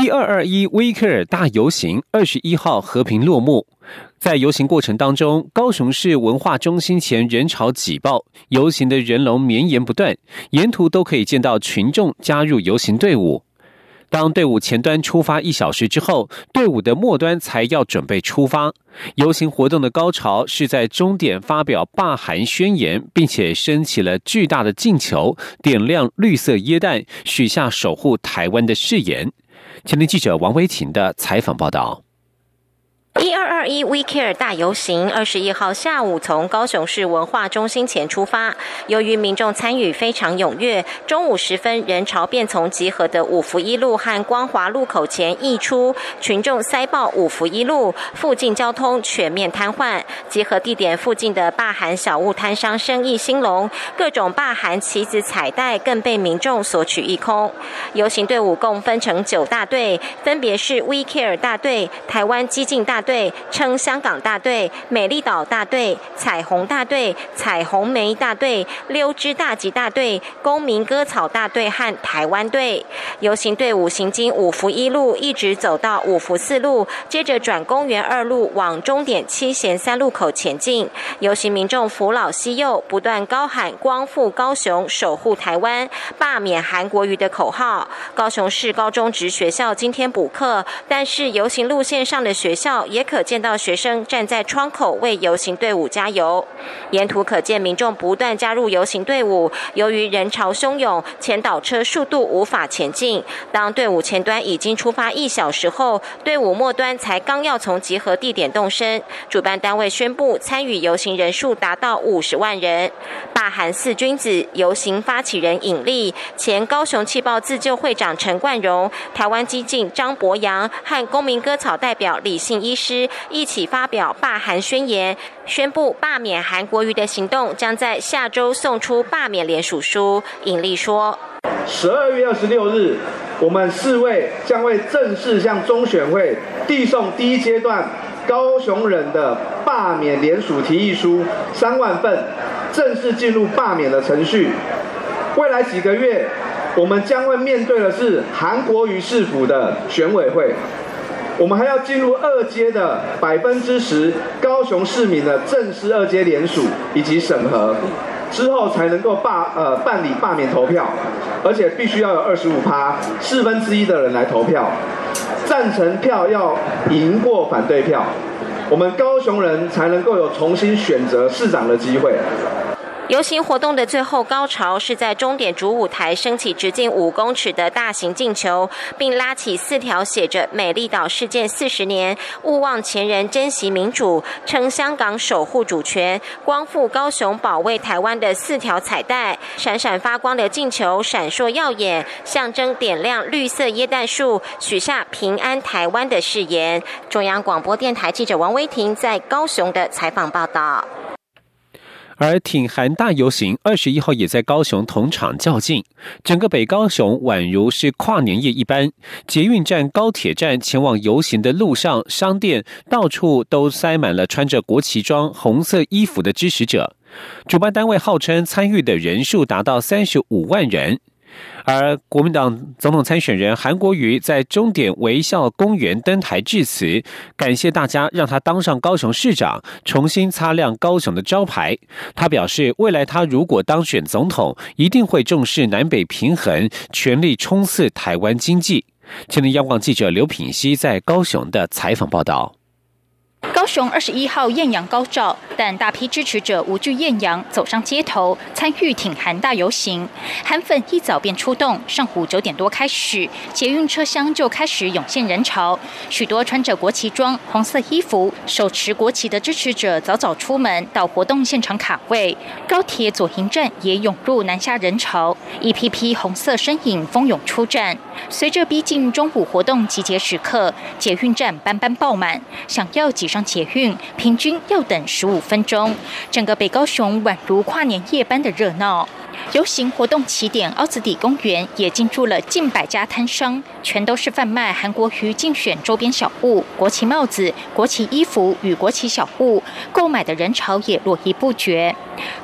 一二二一威克尔大游行二十一号和平落幕，在游行过程当中，高雄市文化中心前人潮挤爆，游行的人龙绵延不断，沿途都可以见到群众加入游行队伍。当队伍前端出发一小时之后，队伍的末端才要准备出发。游行活动的高潮是在终点发表罢韩宣言，并且升起了巨大的进球，点亮绿色椰弹，许下守护台湾的誓言。前天记者王维琴的采访报道。一二二一 We Care 大游行二十一号下午从高雄市文化中心前出发，由于民众参与非常踊跃，中午时分人潮便从集合的五福一路和光华路口前溢出，群众塞爆五福一路，附近交通全面瘫痪。集合地点附近的霸韩小物摊商生意兴隆，各种霸韩旗子彩带更被民众索取一空。游行队伍共分成九大队，分别是 We Care 大队、台湾激进大。队称香港大队、美丽岛大队、彩虹大队、彩虹梅大队、溜之大吉大队、公民割草大队和台湾队。游行队伍行经五福一路，一直走到五福四路，接着转公园二路往终点七贤三路口前进。游行民众扶老携幼，不断高喊“光复高雄，守护台湾，罢免韩国瑜”的口号。高雄市高中职学校今天补课，但是游行路线上的学校。也可见到学生站在窗口为游行队伍加油，沿途可见民众不断加入游行队伍。由于人潮汹涌，前导车速度无法前进。当队伍前端已经出发一小时后，队伍末端才刚要从集合地点动身。主办单位宣布，参与游行人数达到五十万人。大韩四君子游行发起人尹力、前高雄气爆自救会长陈冠荣、台湾激进张博洋和公民割草代表李信医师。一起发表罢韩宣言，宣布罢免韩国瑜的行动将在下周送出罢免联署书。尹力说：“十二月二十六日，我们四位将会正式向中选会递送第一阶段高雄人的罢免联署提议书三万份，正式进入罢免的程序。未来几个月，我们将会面对的是韩国瑜市府的选委会。”我们还要进入二阶的百分之十高雄市民的正式二阶联署以及审核，之后才能够罢呃办理罢免投票，而且必须要有二十五趴四分之一的人来投票，赞成票要赢过反对票，我们高雄人才能够有重新选择市长的机会。游行活动的最后高潮是在终点主舞台升起直径五公尺的大型进球，并拉起四条写着“美丽岛事件四十年，勿忘前人，珍惜民主，称香港守护主权，光复高雄，保卫台湾”的四条彩带。闪闪发光的进球闪烁耀眼，象征点亮绿色椰蛋树，许下平安台湾的誓言。中央广播电台记者王威婷在高雄的采访报道。而挺韩大游行二十一号也在高雄同场较劲，整个北高雄宛如是跨年夜一般，捷运站、高铁站前往游行的路上，商店到处都塞满了穿着国旗装、红色衣服的支持者。主办单位号称参与的人数达到三十五万人。而国民党总统参选人韩国瑜在终点微笑公园登台致辞，感谢大家让他当上高雄市长，重新擦亮高雄的招牌。他表示，未来他如果当选总统，一定会重视南北平衡，全力冲刺台湾经济。前天央广记者刘品熙在高雄的采访报道。高雄二十一号艳阳高照，但大批支持者无惧艳阳，走上街头参与挺韩大游行。韩粉一早便出动，上午九点多开始，捷运车厢就开始涌现人潮。许多穿着国旗装、红色衣服、手持国旗的支持者早早出门到活动现场卡位。高铁左营站也涌入南下人潮，一批批红色身影蜂拥出站。随着逼近中午活动集结时刻，捷运站班班爆满，想要挤上。捷运，平均要等十五分钟。整个北高雄宛如跨年夜般的热闹。游行活动起点奥子底公园也进驻了近百家摊商，全都是贩卖韩国瑜竞选周边小物、国旗帽子、国旗衣服与国旗小物，购买的人潮也络绎不绝。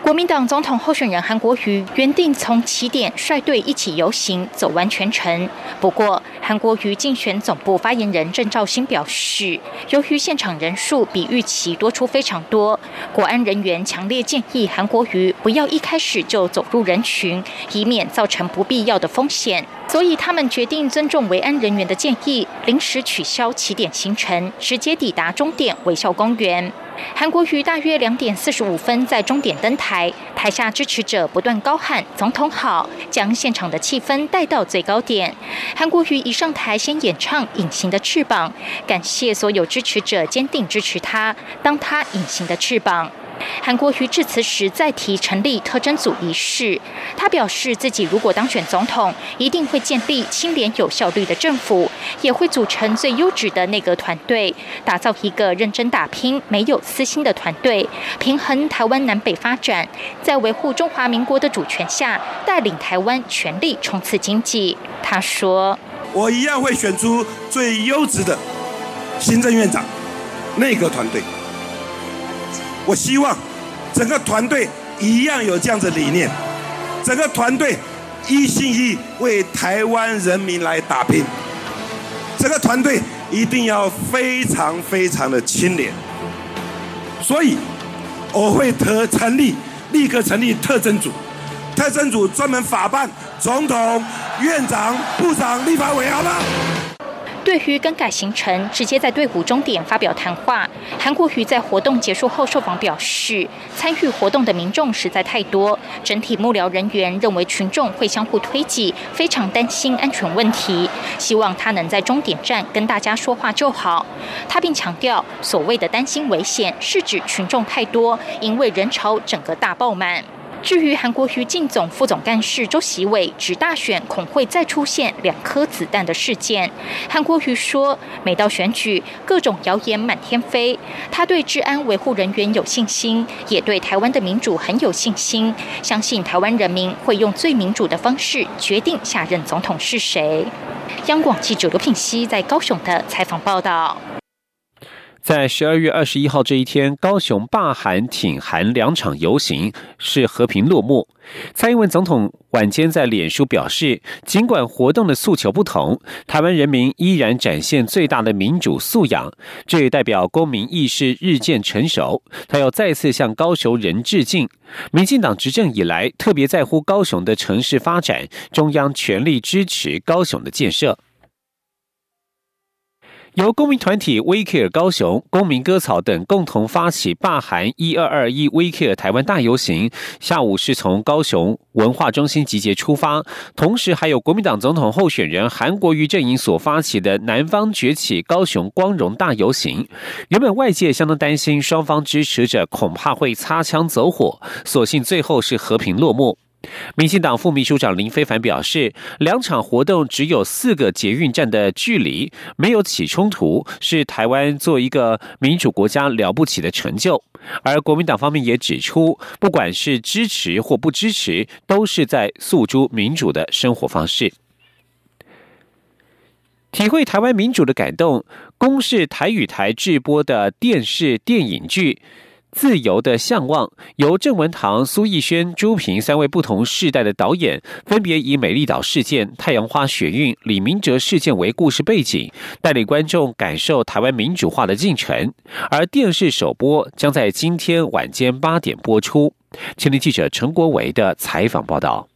国民党总统候选人韩国瑜原定从起点率队一起游行走完全程，不过韩国瑜竞选总部发言人郑兆兴表示，由于现场人数比预期多出非常多，国安人员强烈建议韩国瑜不要一开始就走入人群，以免造成不必要的风险。所以他们决定尊重维安人员的建议，临时取消起点行程，直接抵达终点微笑公园。韩国瑜大约两点四十五分在终点登台，台下支持者不断高喊“总统好”，将现场的气氛带到最高点。韩国瑜一上台，先演唱《隐形的翅膀》，感谢所有支持者坚定支持他，当他隐形的翅膀。韩国瑜致辞时再提成立特征组一事，他表示自己如果当选总统，一定会建立清廉有效率的政府，也会组成最优质的内阁团队，打造一个认真打拼、没有私心的团队，平衡台湾南北发展，在维护中华民国的主权下，带领台湾全力冲刺经济。他说：“我一样会选出最优质的行政院长、内阁团队。”我希望整个团队一样有这样的理念，整个团队一心一意为台湾人民来打拼，整个团队一定要非常非常的清廉，所以我会特成立，立刻成立特征组，特征组专门法办总统、院长、部长、立法委，好吗？对于更改行程，直接在队伍终点发表谈话。韩国瑜在活动结束后受访表示，参与活动的民众实在太多，整体幕僚人员认为群众会相互推挤，非常担心安全问题，希望他能在终点站跟大家说话就好。他并强调，所谓的担心危险，是指群众太多，因为人潮整个大爆满。至于韩国瑜进总副总干事周习伟指大选恐会再出现两颗子弹的事件，韩国瑜说，每到选举，各种谣言满天飞，他对治安维护人员有信心，也对台湾的民主很有信心，相信台湾人民会用最民主的方式决定下任总统是谁。央广记者刘品熙在高雄的采访报道。在十二月二十一号这一天，高雄罢韩挺韩两场游行是和平落幕。蔡英文总统晚间在脸书表示，尽管活动的诉求不同，台湾人民依然展现最大的民主素养，这也代表公民意识日渐成熟。他要再次向高雄人致敬。民进党执政以来，特别在乎高雄的城市发展，中央全力支持高雄的建设。由公民团体 We Care 高雄、公民割草等共同发起罢韩一二二一 We Care 台湾大游行，下午是从高雄文化中心集结出发，同时还有国民党总统候选人韩国瑜阵营所发起的南方崛起高雄光荣大游行。原本外界相当担心双方支持者恐怕会擦枪走火，所幸最后是和平落幕。民进党副秘书长林非凡表示，两场活动只有四个捷运站的距离，没有起冲突，是台湾做一个民主国家了不起的成就。而国民党方面也指出，不管是支持或不支持，都是在诉诸民主的生活方式，体会台湾民主的感动。公视台语台制播的电视电影剧。自由的向往，由郑文堂、苏逸轩、朱平三位不同世代的导演，分别以美丽岛事件、太阳花雪运、李明哲事件为故事背景，带领观众感受台湾民主化的进程。而电视首播将在今天晚间八点播出。前天记者陈国维的采访报道。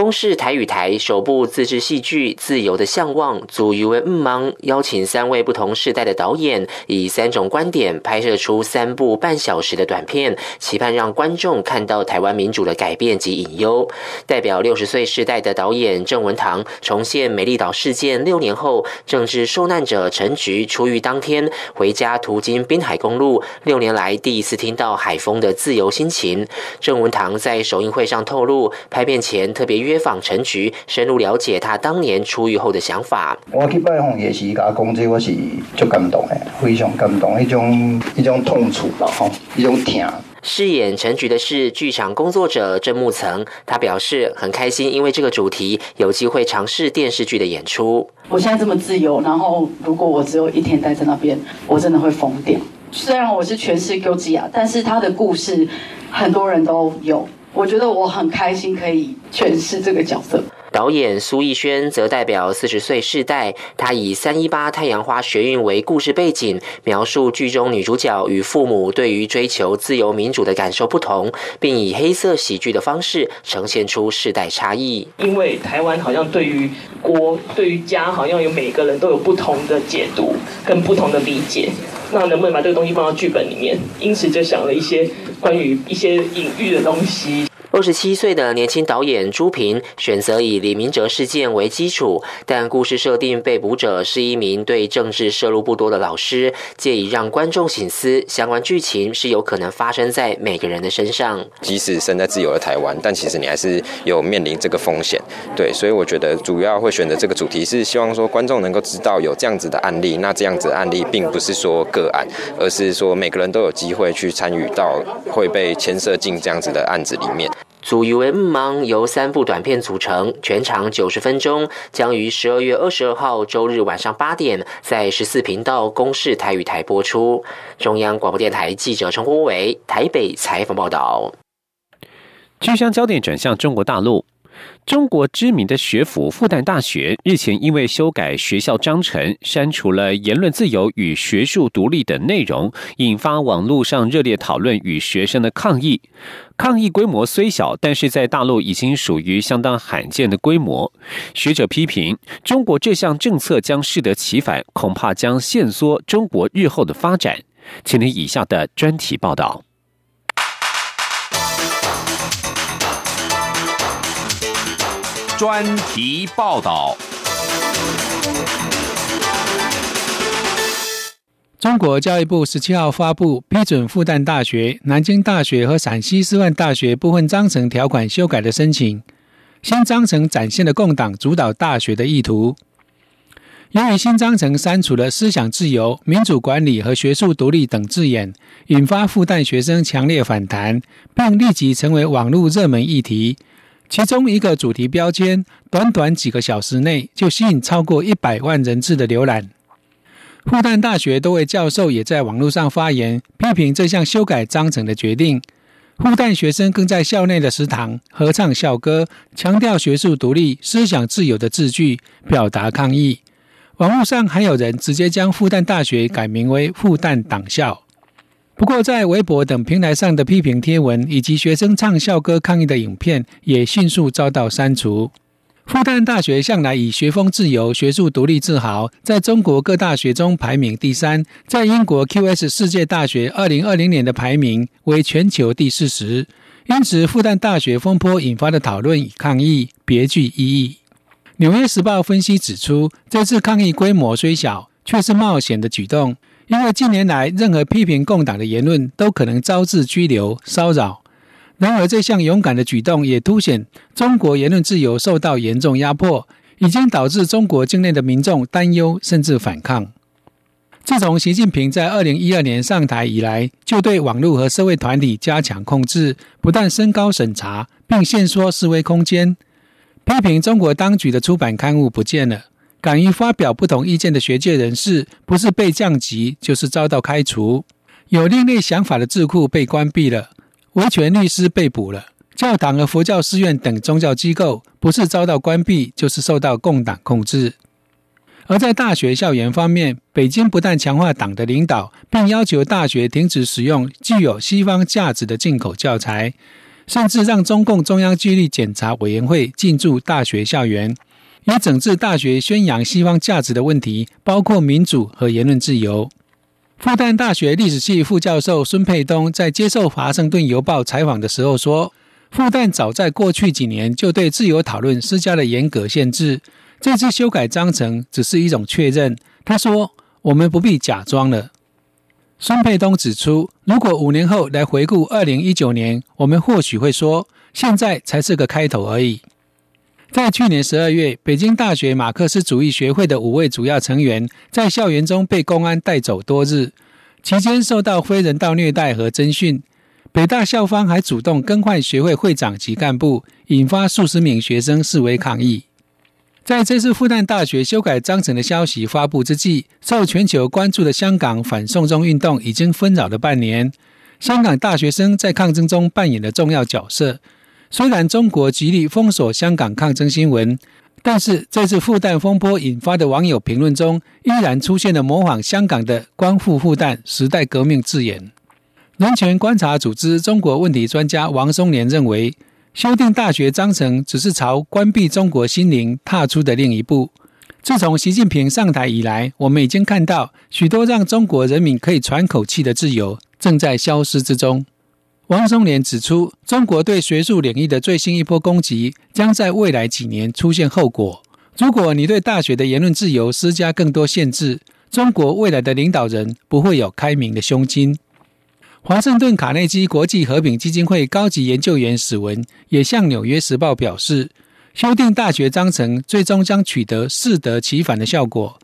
公视台语台首部自制戏剧《自由的向往》组一位嗯芒，邀请三位不同世代的导演，以三种观点拍摄出三部半小时的短片，期盼让观众看到台湾民主的改变及隐忧。代表六十岁世代的导演郑文堂重现美丽岛事件六年后，政治受难者陈菊出狱当天回家途经滨海公路，六年来第一次听到海风的自由心情。郑文堂在首映会上透露，拍片前特别约访陈菊，深入了解他当年出狱后的想法。我去拜访也是甲讲这，我是足感动的，非常感动，一种一种痛楚吧，吼，一种疼。饰演陈菊的是剧场工作者郑木曾，他表示很开心，因为这个主题有机会尝试电视剧的演出。我现在这么自由，然后如果我只有一天待在那边，我真的会疯掉。虽然我是诠释 g u i 啊，但是他的故事很多人都有，我觉得我很开心可以诠释这个角色。导演苏逸轩则代表四十岁世代，他以三一八太阳花学运为故事背景，描述剧中女主角与父母对于追求自由民主的感受不同，并以黑色喜剧的方式呈现出世代差异。因为台湾好像对于国、对于家，好像有每个人都有不同的解读跟不同的理解，那能不能把这个东西放到剧本里面？因此就想了一些关于一些隐喻的东西。二十七岁的年轻导演朱平选择以李明哲事件为基础，但故事设定被捕者是一名对政治涉入不多的老师，借以让观众醒思，相关剧情是有可能发生在每个人的身上。即使身在自由的台湾，但其实你还是有面临这个风险。对，所以我觉得主要会选择这个主题，是希望说观众能够知道有这样子的案例。那这样子的案例并不是说个案，而是说每个人都有机会去参与到会被牵涉进这样子的案子里面。组以为嗯忙由三部短片组成，全长九十分钟，将于十二月二十二号周日晚上八点在十四频道公视台语台播出。中央广播电台记者陈国伟台北采访报道。据将焦点转向中国大陆。中国知名的学府复旦大学日前因为修改学校章程，删除了言论自由与学术独立等内容，引发网络上热烈讨论与学生的抗议。抗议规模虽小，但是在大陆已经属于相当罕见的规模。学者批评，中国这项政策将适得其反，恐怕将限缩中国日后的发展。请听以下的专题报道。专题报道：中国教育部十七号发布批准复旦大学、南京大学和陕西师范大学部分章程条款修改的申请。新章程展现了共党主导大学的意图。由于新章程删除了“思想自由、民主管理和学术独立”等字眼，引发复旦学生强烈反弹，并立即成为网络热门议题。其中一个主题标签，短短几个小时内就吸引超过一百万人次的浏览。复旦大学多位教授也在网络上发言，批评这项修改章程的决定。复旦学生更在校内的食堂合唱校歌，强调学术独立、思想自由的字句，表达抗议。网络上还有人直接将复旦大学改名为复旦党校。不过，在微博等平台上的批评贴文以及学生唱校歌抗议的影片，也迅速遭到删除。复旦大学向来以学风自由、学术独立自豪，在中国各大学中排名第三，在英国 QS 世界大学二零二零年的排名为全球第四十。因此，复旦大学风波引发的讨论与抗议别具意义。纽约时报分析指出，这次抗议规模虽小，却是冒险的举动。因为近年来，任何批评共党的言论都可能招致拘留、骚扰。然而，这项勇敢的举动也凸显中国言论自由受到严重压迫，已经导致中国境内的民众担忧甚至反抗。自从习近平在二零一二年上台以来，就对网络和社会团体加强控制，不但升高审查，并限缩示威空间。批评中国当局的出版刊物不见了。敢于发表不同意见的学界人士，不是被降级，就是遭到开除；有另类想法的智库被关闭了，维权律师被捕了；教堂和佛教寺院等宗教机构，不是遭到关闭，就是受到共党控制。而在大学校园方面，北京不但强化党的领导，并要求大学停止使用具有西方价值的进口教材。甚至让中共中央纪律检查委员会进驻大学校园，以整治大学宣扬西方价值的问题，包括民主和言论自由。复旦大学历史系副教授孙佩东在接受《华盛顿邮报》采访的时候说：“复旦早在过去几年就对自由讨论施加了严格限制，这次修改章程只是一种确认。”他说：“我们不必假装了。”孙佩东指出，如果五年后来回顾二零一九年，我们或许会说，现在才是个开头而已。在去年十二月，北京大学马克思主义学会的五位主要成员在校园中被公安带走多日，期间受到非人道虐待和侦讯。北大校方还主动更换学会会长及干部，引发数十名学生示威抗议。在这次复旦大学修改章程的消息发布之际，受全球关注的香港反送中运动已经纷扰了半年，香港大学生在抗争中扮演了重要角色。虽然中国极力封锁香港抗争新闻，但是这次复旦风波引发的网友评论中，依然出现了模仿香港的“光复复旦”时代革命字眼。人权观察组织中国问题专家王松年认为，修订大学章程只是朝关闭中国心灵踏出的另一步。自从习近平上台以来，我们已经看到许多让中国人民可以喘口气的自由正在消失之中。王松年指出，中国对学术领域的最新一波攻击将在未来几年出现后果。如果你对大学的言论自由施加更多限制，中国未来的领导人不会有开明的胸襟。华盛顿卡内基国际和平基金会高级研究员史文也向《纽约时报》表示，修订大学章程最终将取得适得其反的效果。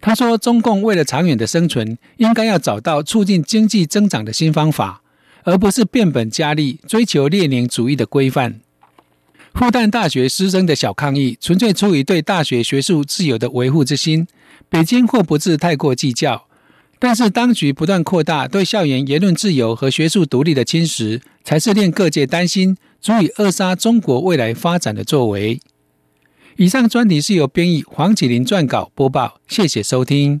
他说：“中共为了长远的生存，应该要找到促进经济增长的新方法。”而不是变本加厉追求列宁主义的规范。复旦大学师生的小抗议，纯粹出于对大学学术自由的维护之心。北京或不至太过计较，但是当局不断扩大对校园言论自由和学术独立的侵蚀，才是令各界担心、足以扼杀中国未来发展的作为。以上专题是由编译黄启林撰稿播报，谢谢收听。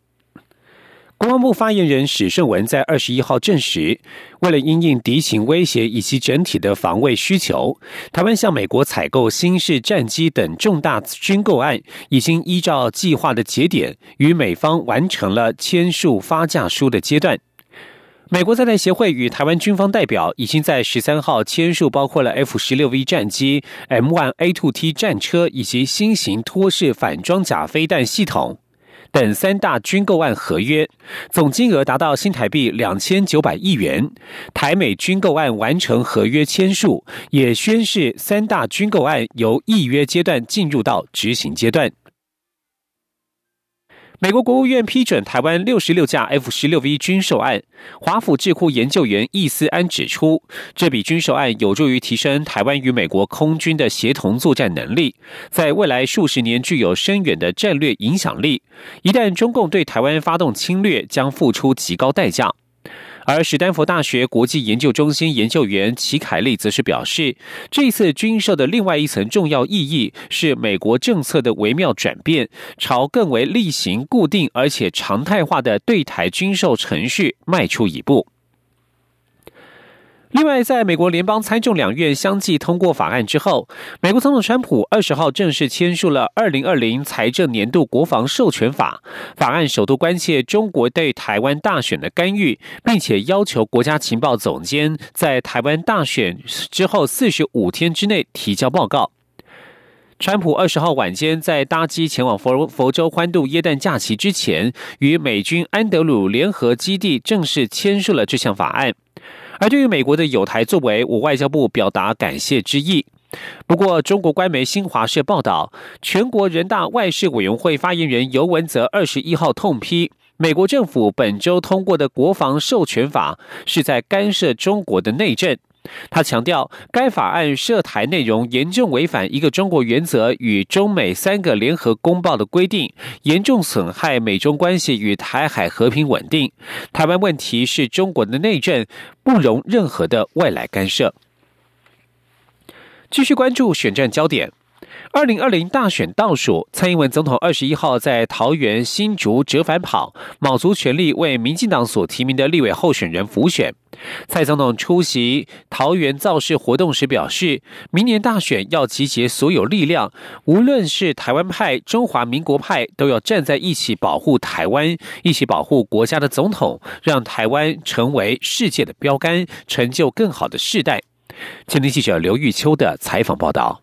国防部发言人史顺文在二十一号证实，为了因应敌情威胁以及整体的防卫需求，台湾向美国采购新式战机等重大军购案，已经依照计划的节点，与美方完成了签署发价书的阶段。美国在台协会与台湾军方代表已经在十三号签署包括了 F 十六 V 战机、M1 A2T 战车以及新型托式反装甲飞弹系统。等三大军购案合约，总金额达到新台币两千九百亿元。台美军购案完成合约签署，也宣示三大军购案由议约阶段进入到执行阶段。美国国务院批准台湾六十六架 F 十六 V 军售案。华府智库研究员易思安指出，这笔军售案有助于提升台湾与美国空军的协同作战能力，在未来数十年具有深远的战略影响力。一旦中共对台湾发动侵略，将付出极高代价。而史丹佛大学国际研究中心研究员齐凯利则是表示，这次军售的另外一层重要意义是美国政策的微妙转变，朝更为例行、固定而且常态化的对台军售程序迈出一步。另外，在美国联邦参众两院相继通过法案之后，美国总统川普二十号正式签署了二零二零财政年度国防授权法。法案首度关切中国对台湾大选的干预，并且要求国家情报总监在台湾大选之后四十五天之内提交报告。川普二十号晚间在搭机前往佛佛州欢度耶诞假期之前，与美军安德鲁联合基地正式签署了这项法案。而对于美国的友台作为，我外交部表达感谢之意。不过，中国官媒新华社报道，全国人大外事委员会发言人尤文泽二十一号痛批，美国政府本周通过的国防授权法是在干涉中国的内政。他强调，该法案涉台内容严重违反一个中国原则与中美三个联合公报的规定，严重损害美中关系与台海和平稳定。台湾问题是中国的内政，不容任何的外来干涉。继续关注选战焦点。二零二零大选倒数，蔡英文总统二十一号在桃园新竹折返跑，卯足全力为民进党所提名的立委候选人辅选。蔡总统出席桃园造势活动时表示，明年大选要集结所有力量，无论是台湾派、中华民国派，都要站在一起保护台湾，一起保护国家的总统，让台湾成为世界的标杆，成就更好的世代。今天记者刘玉秋的采访报道。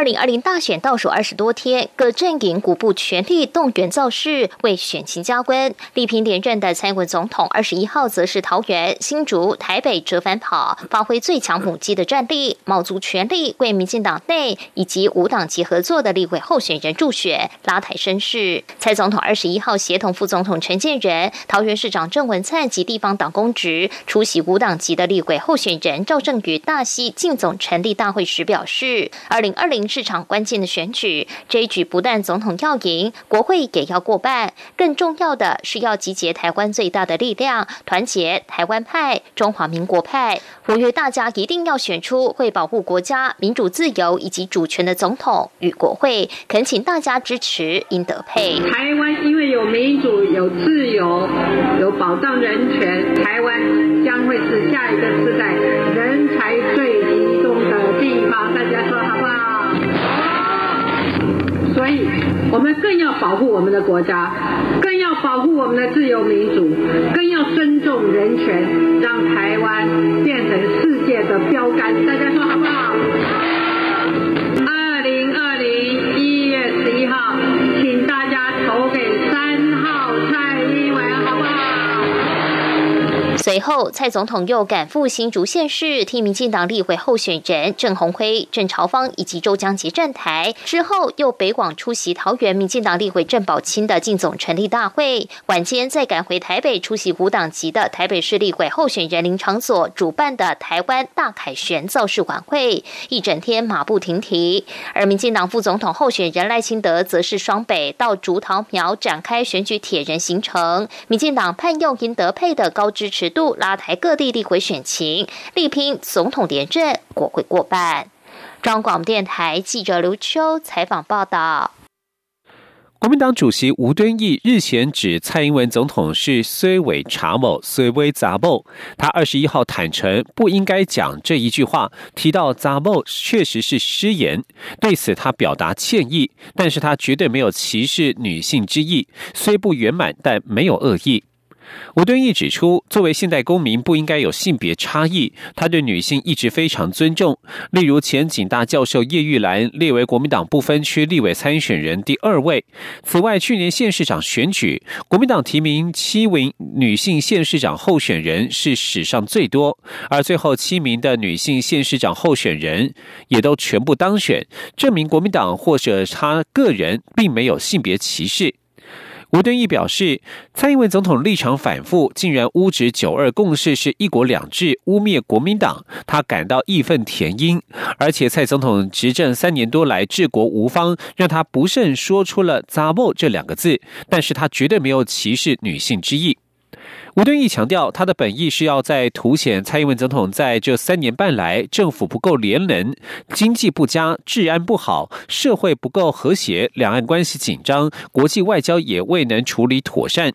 二零二零大选倒数二十多天，各阵营鼓部全力动员造势，为选情加温。力拼连任的蔡文总统二十一号则是桃园、新竹、台北折返跑，发挥最强母鸡的战力，卯足全力为民进党内以及五党籍合作的立委候选人助选，拉抬声势。蔡总统二十一号协同副总统陈建仁、桃园市长郑文灿及地方党公职出席五党籍的立委候选人赵正宇大溪进总成立大会时表示，二零二零。市场关键的选举，这一举不但总统要赢，国会也要过半。更重要的是要集结台湾最大的力量，团结台湾派、中华民国派，呼吁大家一定要选出会保护国家民主自由以及主权的总统与国会。恳请大家支持英德配。台湾因为有民主、有自由、有保障人权，台湾将会是下一个时代人才最集中的地方。我们更要保护我们的国家，更要保护我们的自由民主，更要尊重人权，让台湾变成世界的标杆。大家说好不好？随后，蔡总统又赶赴新竹县市，替民进党立委候选人郑鸿辉、郑朝芳以及周江杰站台。之后，又北广出席桃园民进党立委郑宝清的进总成立大会。晚间再赶回台北出席五党籍的台北市立委候选人林长所主办的台湾大凯旋造势晚会，一整天马不停蹄。而民进党副总统候选人赖清德则是双北到竹桃苗展开选举铁人行程。民进党盼用赢得配的高支持。度拉抬各地立委选情，力拼总统连任，国会过半。中广电台记者刘秋采访报道。国民党主席吴敦义日前指蔡英文总统是虽伪查某，虽微杂某。他二十一号坦诚不应该讲这一句话，提到杂某确实是失言，对此他表达歉意，但是他绝对没有歧视女性之意，虽不圆满，但没有恶意。吴敦义指出，作为现代公民，不应该有性别差异。他对女性一直非常尊重。例如，前警大教授叶玉兰列为国民党不分区立委参选人第二位。此外，去年县市长选举，国民党提名七名女性县市长候选人是史上最多，而最后七名的女性县市长候选人也都全部当选，证明国民党或者他个人并没有性别歧视。吴敦义表示，蔡英文总统立场反复，竟然污指“九二共识”是一国两制，污蔑国民党，他感到义愤填膺。而且，蔡总统执政三年多来治国无方，让他不慎说出了“杂墨”这两个字，但是他绝对没有歧视女性之意。吴敦义强调，他的本意是要在凸显蔡英文总统在这三年半来政府不够廉能、经济不佳、治安不好、社会不够和谐、两岸关系紧张、国际外交也未能处理妥善。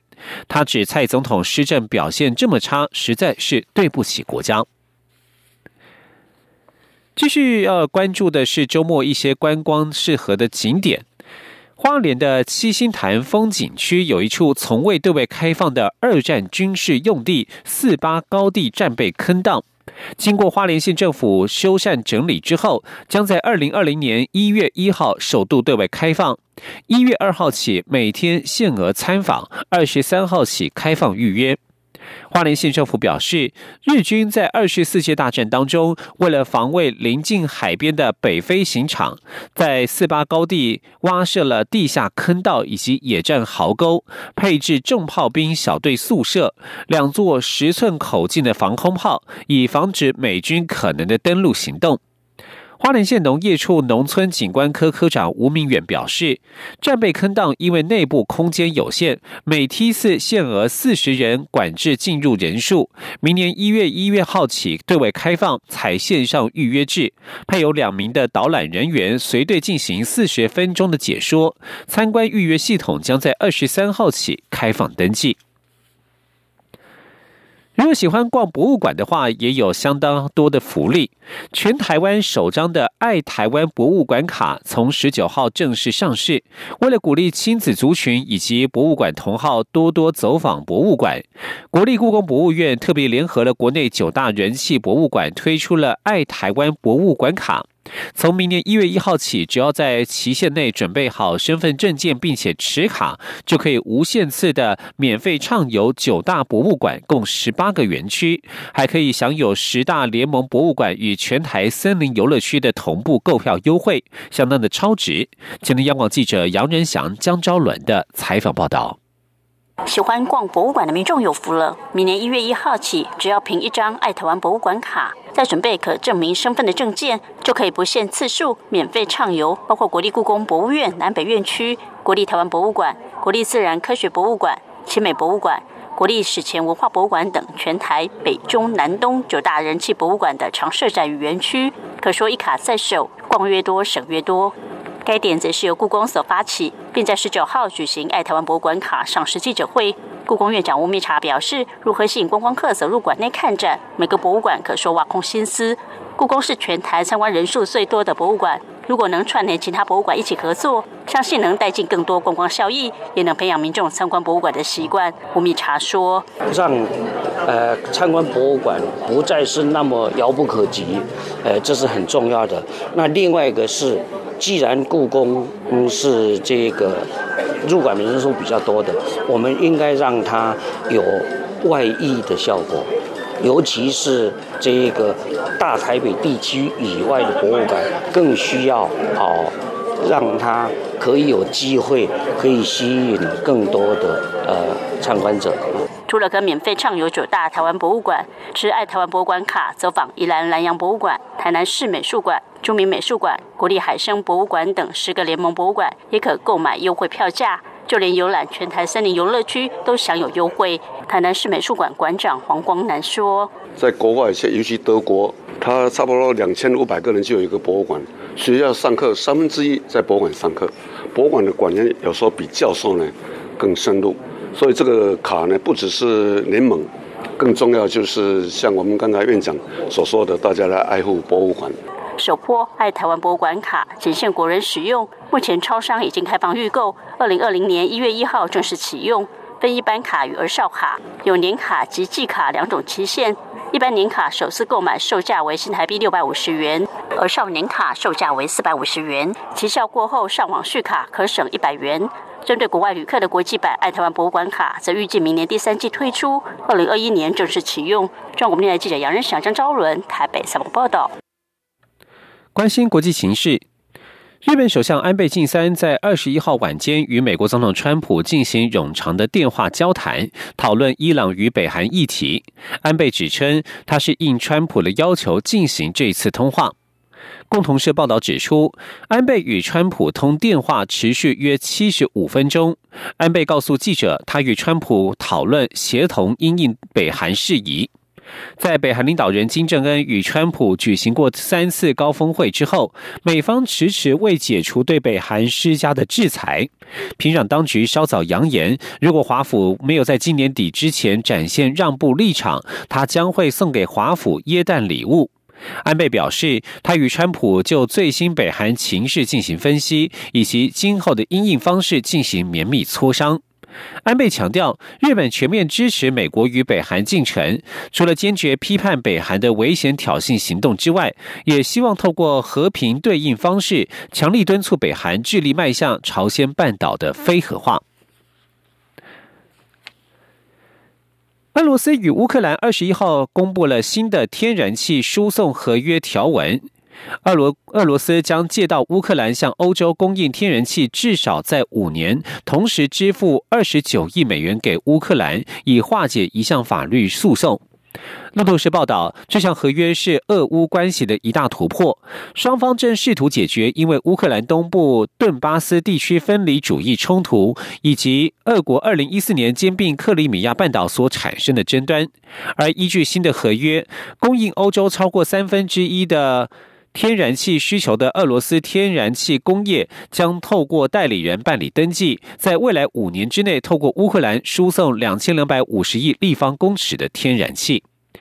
他指蔡总统施政表现这么差，实在是对不起国家。继续要关注的是周末一些观光适合的景点。花莲的七星潭风景区有一处从未对外开放的二战军事用地——四八高地战备坑道，经过花莲县政府修缮整理之后，将在二零二零年一月一号首度对外开放。一月二号起每天限额参访，二十三号起开放预约。花莲县政府表示，日军在二十四届大战当中，为了防卫临近海边的北飞行场，在四八高地挖设了地下坑道以及野战壕沟，配置重炮兵小队宿舍，两座十寸口径的防空炮，以防止美军可能的登陆行动。花莲县农业处农村景观科科长吴明远表示，战备坑道因为内部空间有限，每梯次限额四十人，管制进入人数。明年一月一月号起对外开放，采线上预约制，配有两名的导览人员随队进行四十分钟的解说。参观预约系统将在二十三号起开放登记。如果喜欢逛博物馆的话，也有相当多的福利。全台湾首张的“爱台湾博物馆卡”从十九号正式上市。为了鼓励亲子族群以及博物馆同好多多走访博物馆，国立故宫博物院特别联合了国内九大人气博物馆，推出了“爱台湾博物馆卡”。从明年一月一号起，只要在期限内准备好身份证件，并且持卡，就可以无限次的免费畅游九大博物馆，共十八个园区，还可以享有十大联盟博物馆与全台森林游乐区的同步购票优惠，相当的超值。前天央广记者杨仁祥、江昭伦的采访报道。喜欢逛博物馆的民众有福了，明年一月一号起，只要凭一张爱台湾博物馆卡。再准备可证明身份的证件，就可以不限次数免费畅游，包括国立故宫博物院南北院区、国立台湾博物馆、国立自然科学博物馆、奇美博物馆、国立史前文化博物馆等全台北中南东九大人气博物馆的常设展与园区，可说一卡在手，逛越多省越多。该点则是由故宫所发起，并在十九号举行爱台湾博物馆卡上市记者会。故宫院长吴密察表示，如何吸引观光客走入馆内看展？每个博物馆可说挖空心思。故宫是全台参观人数最多的博物馆，如果能串联其他博物馆一起合作，相信能带进更多观光效益，也能培养民众参观博物馆的习惯。吴密察说：“让呃参观博物馆不再是那么遥不可及，呃，这是很重要的。那另外一个是。”既然故宫是这个入馆人数比较多的，我们应该让它有外溢的效果，尤其是这个大台北地区以外的博物馆，更需要哦让它可以有机会，可以吸引更多的呃参观者。除了可免费畅游九大台湾博物馆，持爱台湾博物馆卡走访宜兰南洋博物馆、台南市美术馆。著名美术馆、国立海生博物馆等十个联盟博物馆也可购买优惠票价，就连游览全台森林游乐区都享有优惠。台南市美术馆馆长黄光南说：“在国外，尤其德国，他差不多两千五百个人就有一个博物馆，学校上课三分之一在博物馆上课，博物馆的馆员有时候比教授呢更深入，所以这个卡呢不只是联盟，更重要就是像我们刚才院长所说的，大家来爱护博物馆。”首波爱台湾博物馆卡仅限国人使用，目前超商已经开放预购，二零二零年一月一号正式启用。分一般卡与儿少卡，有年卡及季卡两种期限。一般年卡首次购买售价为新台币六百五十元，而少年卡售价为四百五十元，期效过后上网续卡可省一百元。针对国外旅客的国际版爱台湾博物馆卡，则预计明年第三季推出，二零二一年正式启用。中国电台记者杨仁祥、张昭伦台北三报报道。关心国际形势，日本首相安倍晋三在二十一号晚间与美国总统川普进行冗长的电话交谈，讨论伊朗与北韩议题。安倍指称，他是应川普的要求进行这次通话。共同社报道指出，安倍与川普通电话持续约七十五分钟。安倍告诉记者，他与川普讨论协同因应北韩事宜。在北韩领导人金正恩与川普举行过三次高峰会之后，美方迟迟未解除对北韩施加的制裁。平壤当局稍早扬言，如果华府没有在今年底之前展现让步立场，他将会送给华府耶诞礼物。安倍表示，他与川普就最新北韩情势进行分析，以及今后的应应方式进行绵密磋商。安倍强调，日本全面支持美国与北韩进程，除了坚决批判北韩的危险挑衅行动之外，也希望透过和平对应方式，强力敦促北韩致力迈向朝鲜半岛的非核化。俄罗斯与乌克兰二十一号公布了新的天然气输送合约条文。俄罗俄罗斯将借到乌克兰向欧洲供应天然气，至少在五年，同时支付二十九亿美元给乌克兰，以化解一项法律诉讼。路透社报道，这项合约是俄乌关系的一大突破。双方正试图解决因为乌克兰东部顿巴斯地区分离主义冲突，以及俄国二零一四年兼并克里米亚半岛所产生的争端。而依据新的合约，供应欧洲超过三分之一的天然气需求的俄罗斯天然气工业，将透过代理人办理登记，在未来五年之内，透过乌克兰输送两千两百五十亿立方公尺的天然气。